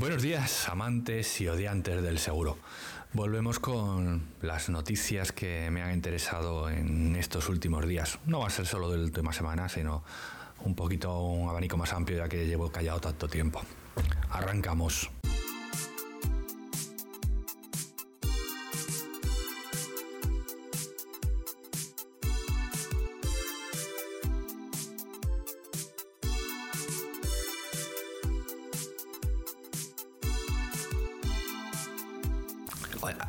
Buenos días, amantes y odiantes del seguro. Volvemos con las noticias que me han interesado en estos últimos días. No va a ser solo del tema semana, sino un poquito un abanico más amplio ya que llevo callado tanto tiempo. Arrancamos.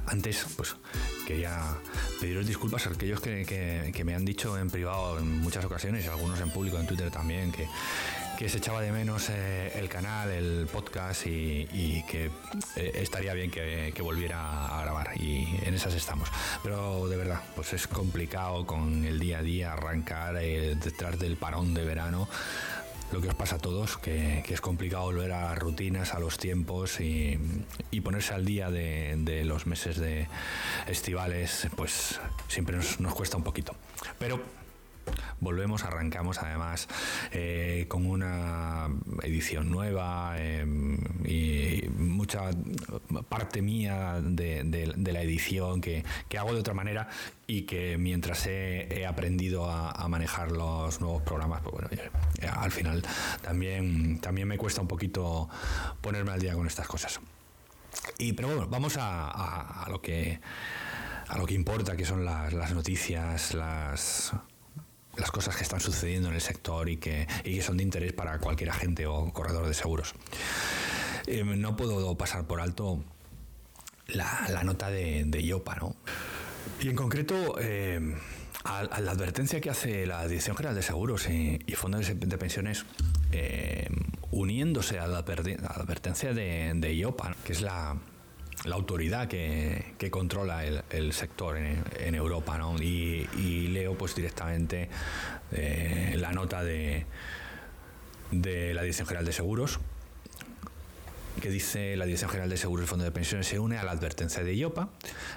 Antes, pues quería pediros disculpas a aquellos que, me han dicho en privado en muchas ocasiones, algunos en público, en Twitter también, que, se echaba de menos eh, el canal, el podcast y, que eh, estaría bien que, volviera a grabar. Y en esas estamos. Pero de verdad, pues es complicado con el día a día arrancar eh, detrás del parón de verano lo que os pasa a todos, que, es complicado volver a rutinas, a los tiempos y, ponerse al día de, los meses de estivales, pues siempre nos, nos cuesta un poquito. Pero volvemos, arrancamos además eh, con una edición nueva eh, y mucha parte mía de, la edición que, hago de otra manera y que mientras he, aprendido a, manejar los nuevos programas, pues bueno, al final también, también me cuesta un poquito ponerme al día con estas cosas. Y, pero bueno, vamos a, lo que a lo que importa, que son las noticias, las las cosas que están sucediendo en el sector y que, son de interés para cualquier agente o corredor de seguros. Eh, no puedo pasar por alto la, nota de, IOPA, ¿no? Y en concreto, eh, a, la advertencia que hace la Dirección General de Seguros y, Fondos de, Pensiones, eh, uniéndose a la, advertencia de, de IOPA, que es la, la autoridad que, controla el, sector en, Europa, ¿no? Y, leo pues directamente eh, la nota de, de la Dirección General de Seguros, que dice la Dirección General de Seguros y Fondo de Pensiones se une a la advertencia de IOPA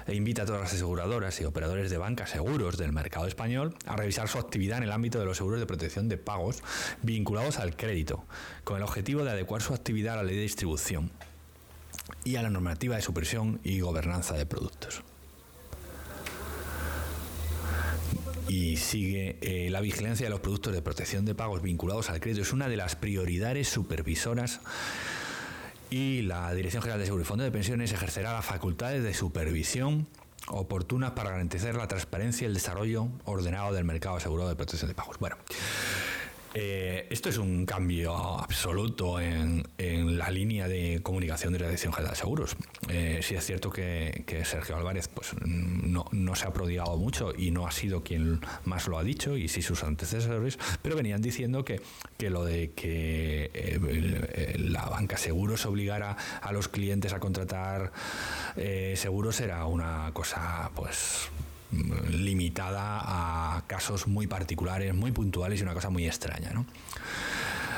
e invita a todas las aseguradoras y operadores de banca seguros del mercado español a revisar su actividad en el ámbito de los seguros de protección de pagos vinculados al crédito, con el objetivo de adecuar su actividad a la ley de distribución y a la normativa de supervisión y gobernanza de productos. Y sigue, eh, la vigilancia de los productos de protección de pagos vinculados al crédito es una de las prioridades supervisoras y la Dirección General de Seguro y Fondo de Pensiones ejercerá las facultades de supervisión oportunas para garantizar la transparencia y el desarrollo ordenado del mercado asegurado de protección de pagos. Bueno, eh, esto es un cambio absoluto en, la línea de comunicación de la Dirección General de Seguros. Eh, sí es cierto que, Sergio Álvarez pues, no, se ha prodigado mucho y no ha sido quien más lo ha dicho, y sí sus antecesores, pero venían diciendo que, lo de que eh, la banca seguros obligara a los clientes a contratar seguros era una cosa pues limitada a casos muy particulares, muy puntuales y una cosa muy extraña. ¿no?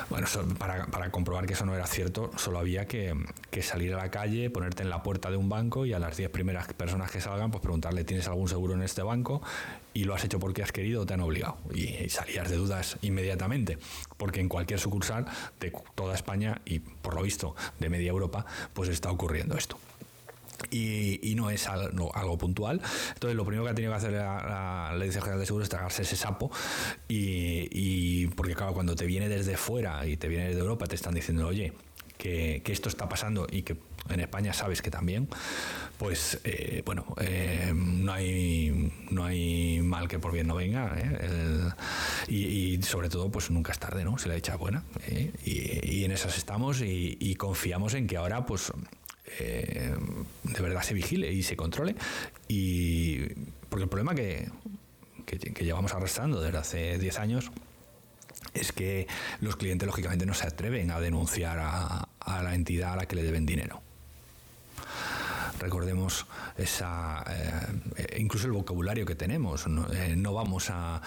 Bueno, para, comprobar que eso no era cierto, solo había que, salir a la calle, ponerte en la puerta de un banco y a las 10 primeras personas que salgan, pues preguntarle, ¿tienes algún seguro en este banco? Y lo has hecho porque has querido o te han obligado. Y, salías de dudas inmediatamente, porque en cualquier sucursal de toda España y por lo visto de media Europa, pues está ocurriendo esto. Y, no es algo, puntual. Entonces, lo primero que ha tenido que hacer la, Ley General de Seguros es tragarse ese sapo. Y, porque, claro, cuando te viene desde fuera y te viene desde Europa, te están diciendo, oye, que, esto está pasando y que en España sabes que también, pues eh, bueno, eh, no, hay, no hay mal que por bien no venga. ¿eh? y, sobre todo, pues nunca es tarde, ¿no? Se le echa buena. Y, en esas estamos y, confiamos en que ahora, pues eh, de verdad se vigile y se controle. Y porque el problema que, que, llevamos arrastrando desde hace 10 años es que los clientes lógicamente no se atreven a denunciar a, la entidad a la que le deben dinero. Recordemos esa eh, incluso el vocabulario que tenemos no, eh, vamos a,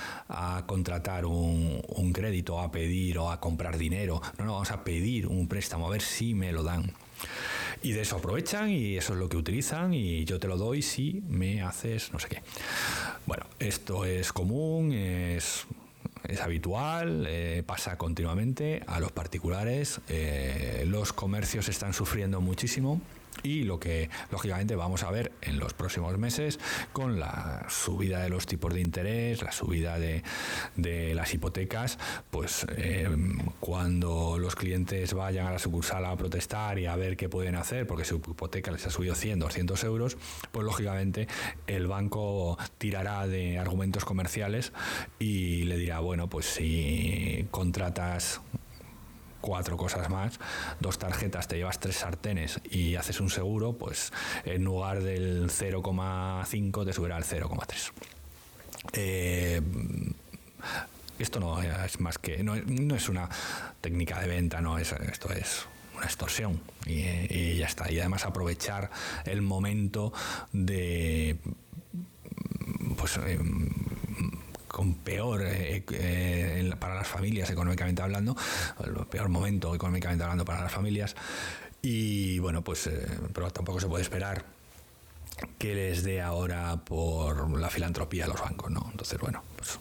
contratar un, un, crédito a pedir o a comprar dinero. No, no vamos a pedir un préstamo a ver si me lo dan y de eso aprovechan y eso es lo que utilizan y yo te lo doy si me haces no sé qué. Bueno, esto es común, es es habitual, eh, pasa continuamente a los particulares. Eh, los comercios están sufriendo muchísimo y lo que lógicamente vamos a ver en los próximos meses con la subida de los tipos de interés, la subida de, las hipotecas, pues eh, cuando los clientes vayan a la sucursal a protestar y a ver qué pueden hacer, porque su hipoteca les ha subido 100, 200 euros, pues lógicamente el banco tirará de argumentos comerciales y le dirá, bueno, pues si contratas cuatro cosas más, dos tarjetas, te llevas tres sartenes y haces un seguro, pues en lugar del 0,5 te subirá al 0,3. Eh, esto no es más que, no, es una técnica de venta, no es, esto es una extorsión y, ya está. Y además aprovechar el momento de pues em, con peor eh, eh, para las familias económicamente hablando, el peor momento económicamente hablando para las familias. Y bueno, pues eh, pero tampoco se puede esperar que les dé ahora por la filantropía a los bancos, ¿no? Entonces, bueno, pues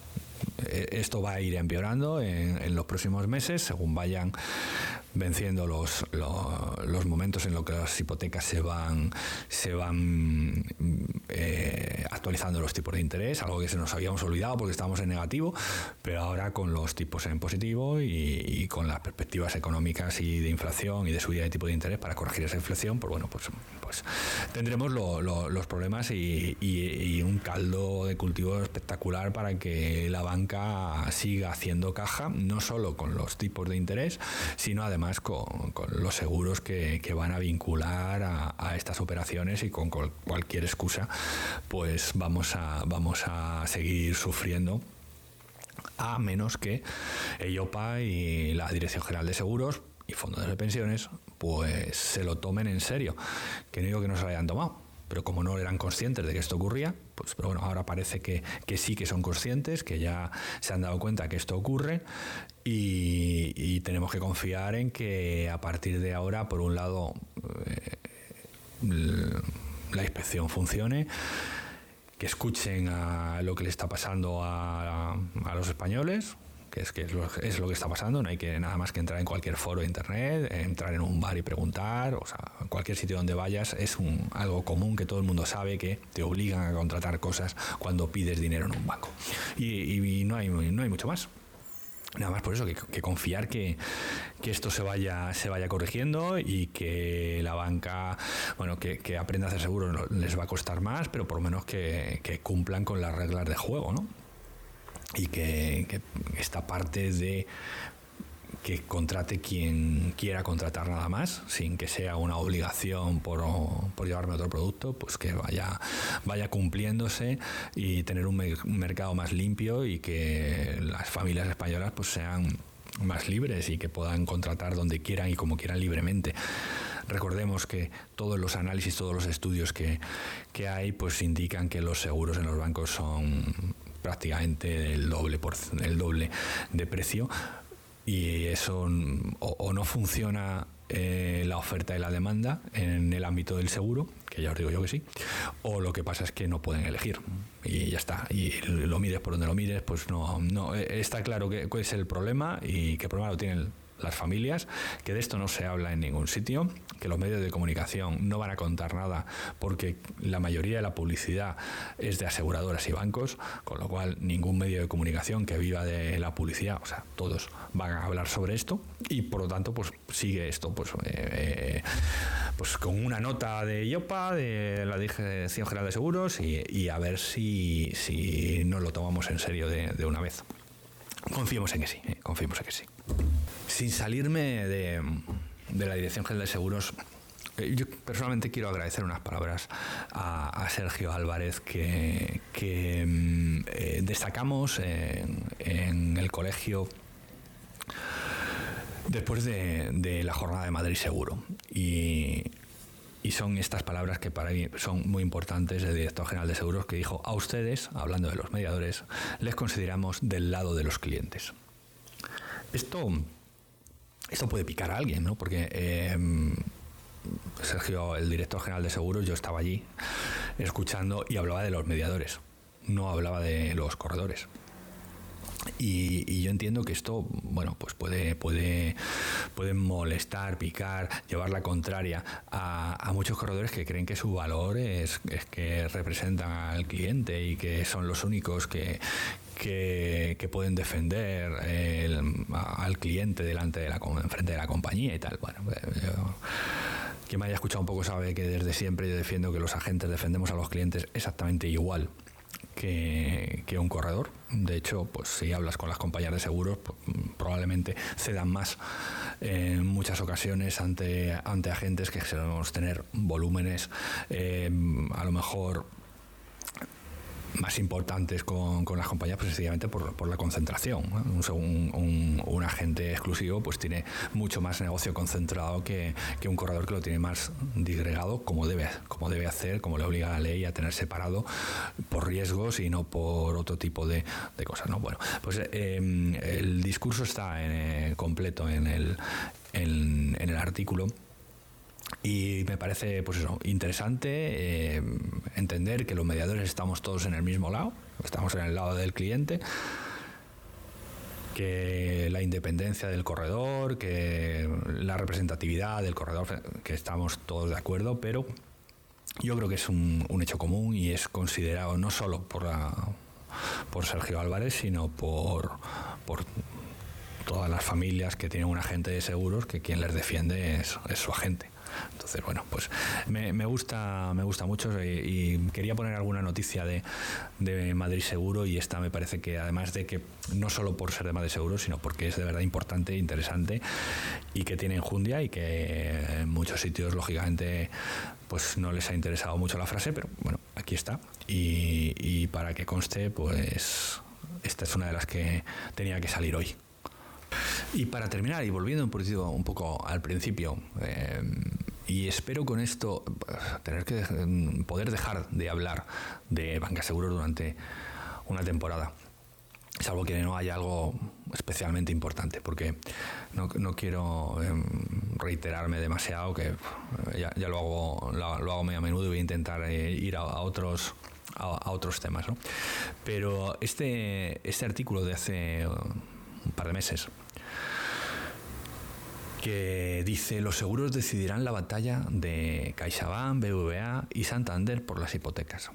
esto va a ir empeorando en, los próximos meses según vayan venciendo los, los, momentos en los que las hipotecas se van, se van eh, actualizando los tipos de interés, algo que se nos habíamos olvidado porque estábamos en negativo, pero ahora con los tipos en positivo y, con las perspectivas económicas y de inflación y de subida de tipo de interés para corregir esa inflación, pues bueno, pues, pues tendremos los problemas y, y un caldo de cultivo espectacular para que la banca siga haciendo caja, no solo con los tipos de interés, sino además con, los seguros que, van a vincular a, estas operaciones y con cualquier excusa, pues vamos a, vamos a seguir sufriendo a menos que EIOPA y la Dirección General de Seguros y fondos de pensiones pues se lo tomen en serio, que no digo que no se lo hayan tomado, pero como no eran conscientes de que esto ocurría, pues pero bueno, ahora parece que, sí que son conscientes, que ya se han dado cuenta que esto ocurre y, tenemos que confiar en que a partir de ahora, por un lado, eh, la inspección funcione, que escuchen a lo que le está pasando a los españoles, que es, que es, lo, es lo que está pasando, no hay que nada más que entrar en cualquier foro de internet, entrar en un bar y preguntar, o sea, cualquier sitio donde vayas es un, algo común que todo el mundo sabe que te obligan a contratar cosas cuando pides dinero en un banco. Y, no, hay, no hay mucho más. Nada más por eso, que, confiar que, esto se vaya, se vaya corrigiendo y que la banca, bueno, que, que aprenda a hacer seguros les va a costar más, pero por lo menos que cumplan con las reglas de juego, ¿no? Y que, esta parte de que contrate quien quiera contratar nada más, sin que sea una obligación por, por llevarme otro producto, pues que vaya, vaya cumpliéndose y tener un, mercado más limpio y que las familias españolas pues sean más libres y que puedan contratar donde quieran y como quieran libremente. Recordemos que todos los análisis, todos los estudios que, que hay, pues indican que los seguros en los bancos son prácticamente el doble, por, el doble de precio y eso o, no funciona eh, la oferta y la demanda en el ámbito del seguro, que ya os digo yo que sí, o lo que pasa es que no pueden elegir y ya está. Y lo mires por donde lo mires, pues no, no eh, está claro que, cuál es el problema y qué problema lo tienen las familias, que de esto no se habla en ningún sitio, que los medios de comunicación no van a contar nada porque la mayoría de la publicidad es de aseguradoras y bancos, con lo cual ningún medio de comunicación que viva de la publicidad, o sea, todos van a hablar sobre esto y por lo tanto pues sigue esto pues, eh, pues con una nota de IOPA, de la Dirección General de Seguros y, a ver si, si nos lo tomamos en serio de, una vez. Confiemos en que sí, eh, confiemos en que sí. Sin salirme de, la Dirección General de Seguros, eh, yo personalmente quiero agradecer unas palabras a, Sergio Álvarez que, mm, eh, destacamos en, el colegio después de, la jornada de Madrid Seguro. Y, y, son estas palabras que para mí son muy importantes del director general de seguros que dijo, a ustedes, hablando de los mediadores, les consideramos del lado de los clientes. Esto esto puede picar a alguien, ¿no? Porque em, Sergio, el director general de seguros, yo estaba allí escuchando y hablaba de los mediadores, no hablaba de los corredores. Y, yo entiendo que esto, bueno, pues puede, puede, molestar, picar, llevar la contraria a, muchos corredores que creen que su valor es, que representan al cliente y que son los únicos que, que, pueden defender al cliente delante de la frente de la compañía y tal. Bueno, pues, quien me haya escuchado un poco sabe que desde siempre yo defiendo que los agentes defendemos a los clientes exactamente igual que, un corredor. De hecho, pues si hablas con las compañías de seguros, pues, probablemente cedan más en muchas ocasiones ante, ante agentes que solemos tener volúmenes eh, a lo mejor más importantes con, con las compañías precisamente por, por la concentración. Un, un, agente exclusivo pues tiene mucho más negocio concentrado que, que, un corredor que lo tiene más disgregado como debe, como debe hacer, como le obliga la ley a tener separado por riesgos y no por otro tipo de, de cosas. ¿no? Bueno, pues em, el discurso está en, eh, completo en el, en, en el artículo y me parece pues eso, interesante eh, entender que los mediadores estamos todos en el mismo lado, estamos en el lado del cliente, que la independencia del corredor, que la representatividad del corredor, que estamos todos de acuerdo, pero yo creo que es un, hecho común y es considerado no solo por, por Sergio Álvarez, sino por, por todas las familias que tienen un agente de seguros que quien les defiende es su agente. Entonces, bueno, pues me, gusta me gusta mucho y, quería poner alguna noticia de, Madrid Seguro y esta me parece que además de que no solo por ser de Madrid Seguro, sino porque es de verdad importante, interesante y que tiene enjundia y que en muchos sitios, lógicamente, pues no les ha interesado mucho la frase, pero bueno, aquí está. Y, y para que conste, pues esta es una de las que tenía que salir hoy. Y para terminar, y volviendo un poquito, un poco al principio, eh, y espero con esto tener que poder dejar de hablar de banca seguros durante una temporada. Salvo que no haya algo especialmente importante, porque no, quiero em, reiterarme demasiado, que ya, lo, hago, lo, hago muy a menudo y voy a intentar eh, ir a, otros a, otros temas. Pero este, este artículo de hace un par de meses que dice los seguros decidirán la batalla de CaixaBank, BBVA y Santander por las hipotecas.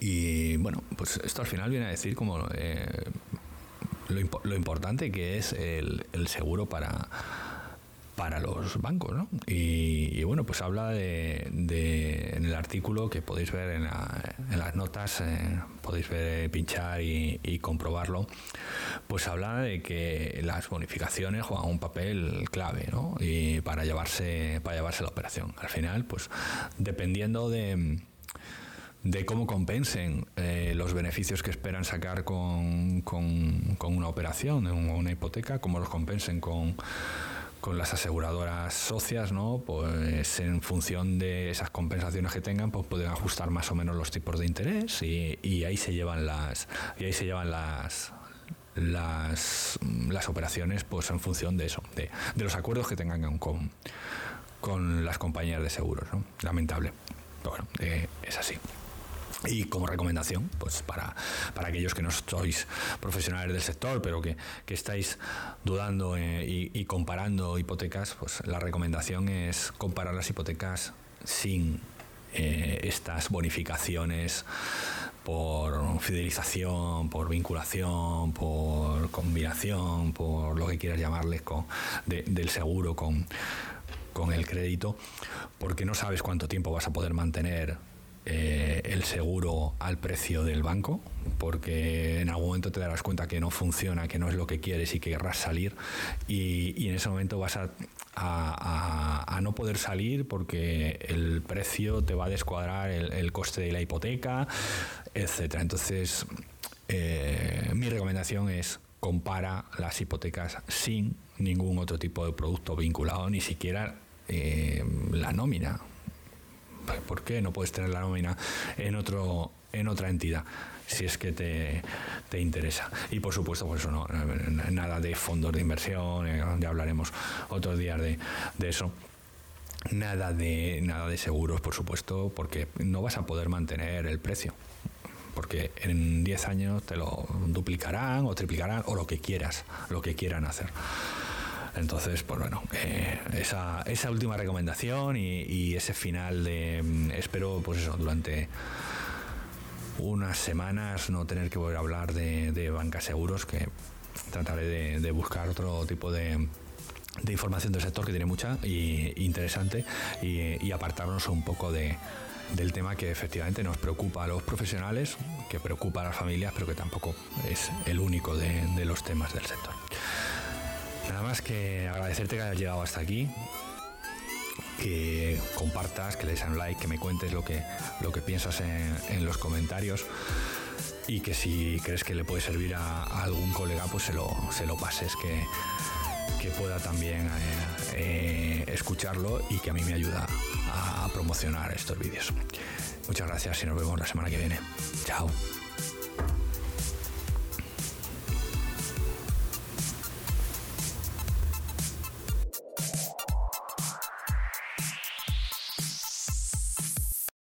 Y bueno, pues esto al final viene a decir como eh, lo, importante que es el seguro para, para los bancos. ¿no? Y, bueno, pues habla de, en el artículo que podéis ver en, las notas, eh, podéis ver, pinchar y, comprobarlo, pues habla de que las bonificaciones juegan un papel clave ¿no? y para, llevarse, para llevarse la operación. Al final, pues dependiendo de de cómo compensen eh, los beneficios que esperan sacar con, con, con una operación, una hipoteca, cómo los compensen con, con las aseguradoras socias, ¿no? Pues en función de esas compensaciones que tengan, pues pueden ajustar más o menos los tipos de interés y, ahí se llevan las y ahí se llevan las las, las operaciones pues en función de eso, de, los acuerdos que tengan con, con las compañías de seguros, ¿no? Lamentable. bueno, eh, es así. Y como recomendación, pues para, para aquellos que no sois profesionales del sector, pero que, estáis dudando eh, y, comparando hipotecas, pues la recomendación es comparar las hipotecas sin eh, estas bonificaciones por fidelización, por vinculación, por combinación, por lo que quieras llamarles, con, del seguro con, con el crédito, porque no sabes cuánto tiempo vas a poder mantener eh, el seguro al precio del banco, porque en algún momento te darás cuenta que no funciona, que no es lo que quieres y que querrás salir, y, en ese momento vas a, a, no poder salir porque el precio te va a descuadrar el, coste de la hipoteca, etcétera. Entonces, eh, mi recomendación es compara las hipotecas sin ningún otro tipo de producto vinculado, ni siquiera eh, la nómina ¿Por qué no puedes tener la nómina en, otro, en otra entidad? si es que te, interesa. Y por supuesto, por eso no, nada de fondos de inversión, eh, ya hablaremos otros días de, de eso. Nada de, nada de seguros, por supuesto, porque no vas a poder mantener el precio porque en 10 años te lo duplicarán o triplicarán o lo que quieras, lo que quieran hacer. Entonces, pues bueno, eh, esa, esa, última recomendación y, ese final de, mm, espero, pues eso, durante unas semanas no tener que volver a hablar de, de bancas seguros, que trataré de, buscar otro tipo de, información del sector que tiene mucha y interesante y, y apartarnos un poco de, del tema que efectivamente nos preocupa a los profesionales, que preocupa a las familias, pero que tampoco es el único de los temas del sector. Nada más que agradecerte que hayas llegado hasta aquí, que compartas, que le des un like, que me cuentes lo que, lo que piensas en, los comentarios y que si crees que le puede servir a, algún colega, pues se lo, se lo pases, que, que pueda también eh, eh, escucharlo y que a mí me ayuda a promocionar estos vídeos. Muchas gracias y nos vemos la semana que viene. Chao.